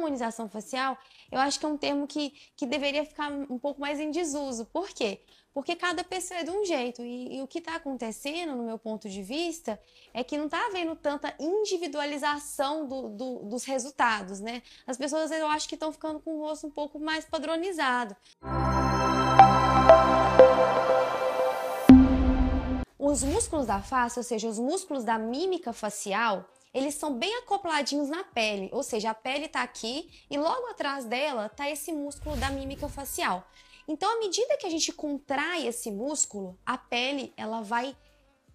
harmonização facial, eu acho que é um termo que, que deveria ficar um pouco mais em desuso. Por quê? Porque cada pessoa é de um jeito. E, e o que está acontecendo, no meu ponto de vista, é que não está havendo tanta individualização do, do, dos resultados, né? As pessoas, eu acho que estão ficando com o rosto um pouco mais padronizado. Os músculos da face, ou seja, os músculos da mímica facial, eles são bem acopladinhos na pele, ou seja, a pele está aqui e logo atrás dela está esse músculo da mímica facial. Então, à medida que a gente contrai esse músculo, a pele ela vai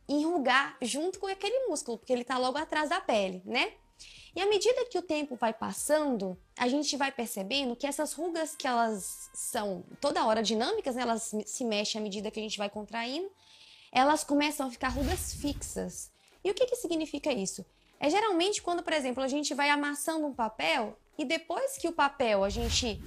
enrugar junto com aquele músculo, porque ele está logo atrás da pele, né? E à medida que o tempo vai passando, a gente vai percebendo que essas rugas que elas são toda hora dinâmicas, né? elas se mexem à medida que a gente vai contraindo, elas começam a ficar rugas fixas. E o que, que significa isso? É geralmente quando, por exemplo, a gente vai amassando um papel e depois que o papel a gente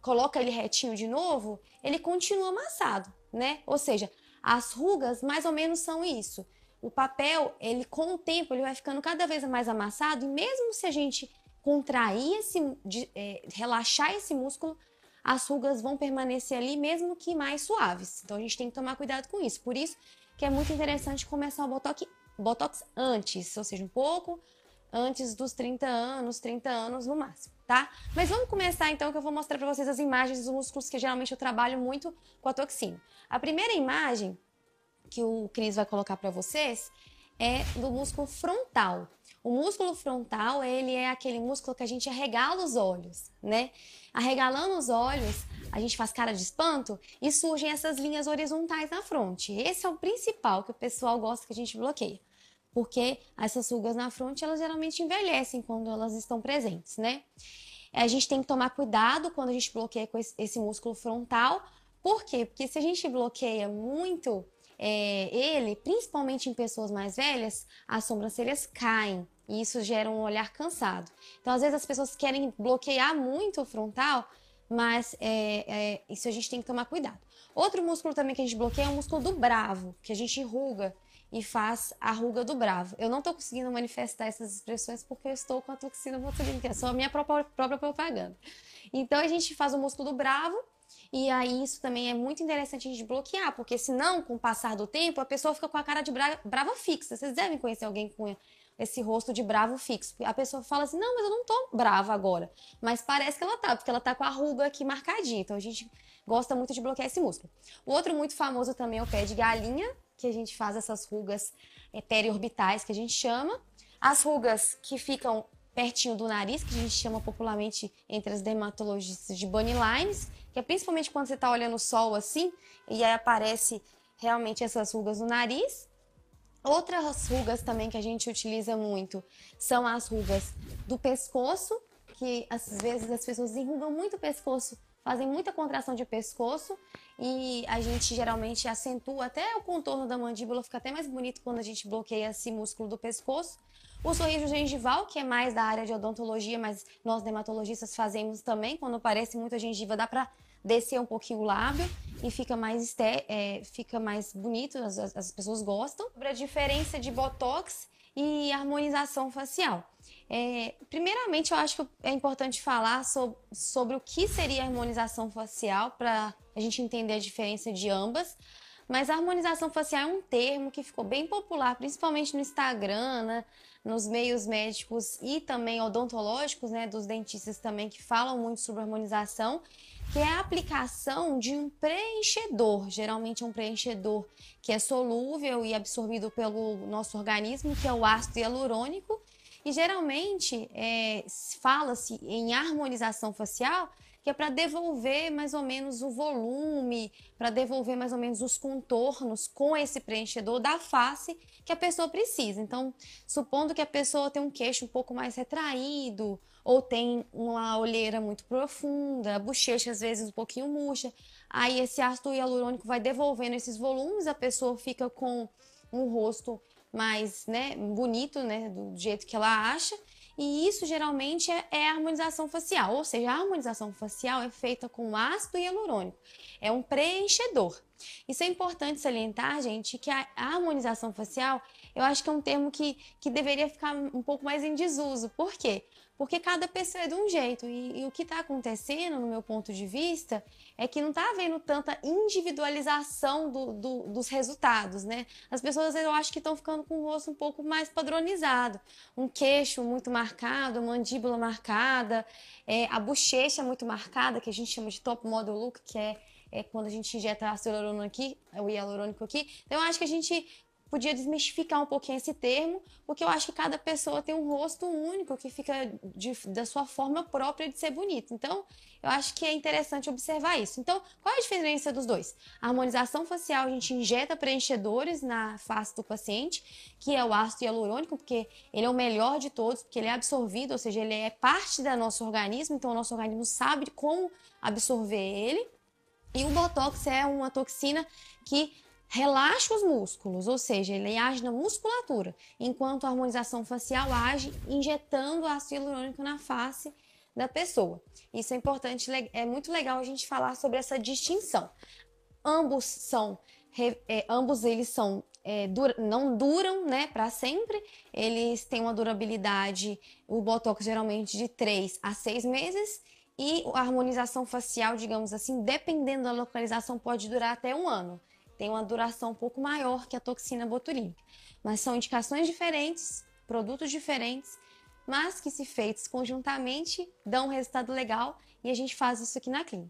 coloca ele retinho de novo, ele continua amassado, né? Ou seja, as rugas mais ou menos são isso. O papel, ele com o tempo, ele vai ficando cada vez mais amassado e mesmo se a gente contrair esse, de, é, relaxar esse músculo, as rugas vão permanecer ali mesmo que mais suaves. Então a gente tem que tomar cuidado com isso. Por isso que é muito interessante começar o botox, botox antes, ou seja, um pouco antes dos 30 anos, 30 anos no máximo, tá? Mas vamos começar então que eu vou mostrar para vocês as imagens dos músculos que geralmente eu trabalho muito com a toxina. A primeira imagem que o Cris vai colocar para vocês é do músculo frontal. O músculo frontal, ele é aquele músculo que a gente arregala os olhos, né? Arregalando os olhos, a gente faz cara de espanto e surgem essas linhas horizontais na fronte. Esse é o principal que o pessoal gosta que a gente bloqueia porque essas rugas na fronte elas geralmente envelhecem quando elas estão presentes, né? A gente tem que tomar cuidado quando a gente bloqueia com esse músculo frontal. Por quê? Porque se a gente bloqueia muito é, ele, principalmente em pessoas mais velhas, as sobrancelhas caem e isso gera um olhar cansado. Então, às vezes, as pessoas querem bloquear muito o frontal, mas é, é, isso a gente tem que tomar cuidado. Outro músculo também que a gente bloqueia é o músculo do bravo, que a gente enruga e faz a ruga do bravo. Eu não estou conseguindo manifestar essas expressões porque eu estou com a toxina botulínica, é só a minha própria, própria propaganda. Então a gente faz o músculo do bravo e aí isso também é muito interessante a gente bloquear, porque senão, com o passar do tempo, a pessoa fica com a cara de bra brava fixa. Vocês devem conhecer alguém com esse rosto de bravo fixo. A pessoa fala assim: "Não, mas eu não tô brava agora". Mas parece que ela tá, porque ela tá com a ruga aqui marcadinha. Então a gente gosta muito de bloquear esse músculo. O outro muito famoso também é o pé de galinha, que a gente faz essas rugas é, periorbitais, que a gente chama. As rugas que ficam pertinho do nariz, que a gente chama popularmente entre as dermatologistas de bunny lines, que é principalmente quando você está olhando o sol assim, e aí aparece realmente essas rugas no nariz. Outras rugas também que a gente utiliza muito são as rugas do pescoço, que às vezes as pessoas enrugam muito o pescoço fazem muita contração de pescoço e a gente geralmente acentua até o contorno da mandíbula, fica até mais bonito quando a gente bloqueia esse músculo do pescoço. O sorriso gengival, que é mais da área de odontologia, mas nós dermatologistas fazemos também, quando aparece muita gengiva, dá para descer um pouquinho o lábio e fica mais, é, fica mais bonito, as, as pessoas gostam. Sobre a diferença de botox e harmonização facial. É, primeiramente, eu acho que é importante falar sobre, sobre o que seria a harmonização facial para a gente entender a diferença de ambas. Mas a harmonização facial é um termo que ficou bem popular, principalmente no Instagram, né? nos meios médicos e também odontológicos, né? dos dentistas também que falam muito sobre harmonização, que é a aplicação de um preenchedor, geralmente é um preenchedor que é solúvel e absorvido pelo nosso organismo, que é o ácido hialurônico, e geralmente é, fala-se em harmonização facial, que é para devolver mais ou menos o volume, para devolver mais ou menos os contornos com esse preenchedor da face que a pessoa precisa. Então, supondo que a pessoa tem um queixo um pouco mais retraído, ou tem uma olheira muito profunda, a bochecha às vezes um pouquinho murcha, aí esse ácido hialurônico vai devolvendo esses volumes, a pessoa fica com um rosto mais né, bonito, né, do jeito que ela acha. E isso geralmente é, é a harmonização facial, ou seja, a harmonização facial é feita com ácido hialurônico. É um preenchedor. Isso é importante salientar, gente, que a harmonização facial, eu acho que é um termo que, que deveria ficar um pouco mais em desuso. Por quê? porque cada pessoa é de um jeito. E, e o que está acontecendo, no meu ponto de vista, é que não está havendo tanta individualização do, do, dos resultados, né? As pessoas, eu acho que estão ficando com o rosto um pouco mais padronizado. Um queixo muito marcado, mandíbula marcada, é, a bochecha muito marcada, que a gente chama de top model look, que é é quando a gente injeta ácido hialurônico aqui, o hialurônico aqui. Então, eu acho que a gente podia desmistificar um pouquinho esse termo, porque eu acho que cada pessoa tem um rosto único que fica de, da sua forma própria de ser bonito. Então, eu acho que é interessante observar isso. Então, qual é a diferença dos dois? A harmonização facial, a gente injeta preenchedores na face do paciente, que é o ácido hialurônico, porque ele é o melhor de todos, porque ele é absorvido, ou seja, ele é parte do nosso organismo, então o nosso organismo sabe como absorver ele. E o Botox é uma toxina que relaxa os músculos, ou seja, ele age na musculatura, enquanto a harmonização facial age injetando ácido hialurônico na face da pessoa. Isso é importante, é muito legal a gente falar sobre essa distinção. Ambos são, é, ambos eles são é, não duram né, para sempre, eles têm uma durabilidade, o Botox geralmente de 3 a 6 meses, e a harmonização facial, digamos assim, dependendo da localização, pode durar até um ano tem uma duração um pouco maior que a toxina botulínica. Mas são indicações diferentes, produtos diferentes, mas que se feitos conjuntamente dão um resultado legal e a gente faz isso aqui na clínica.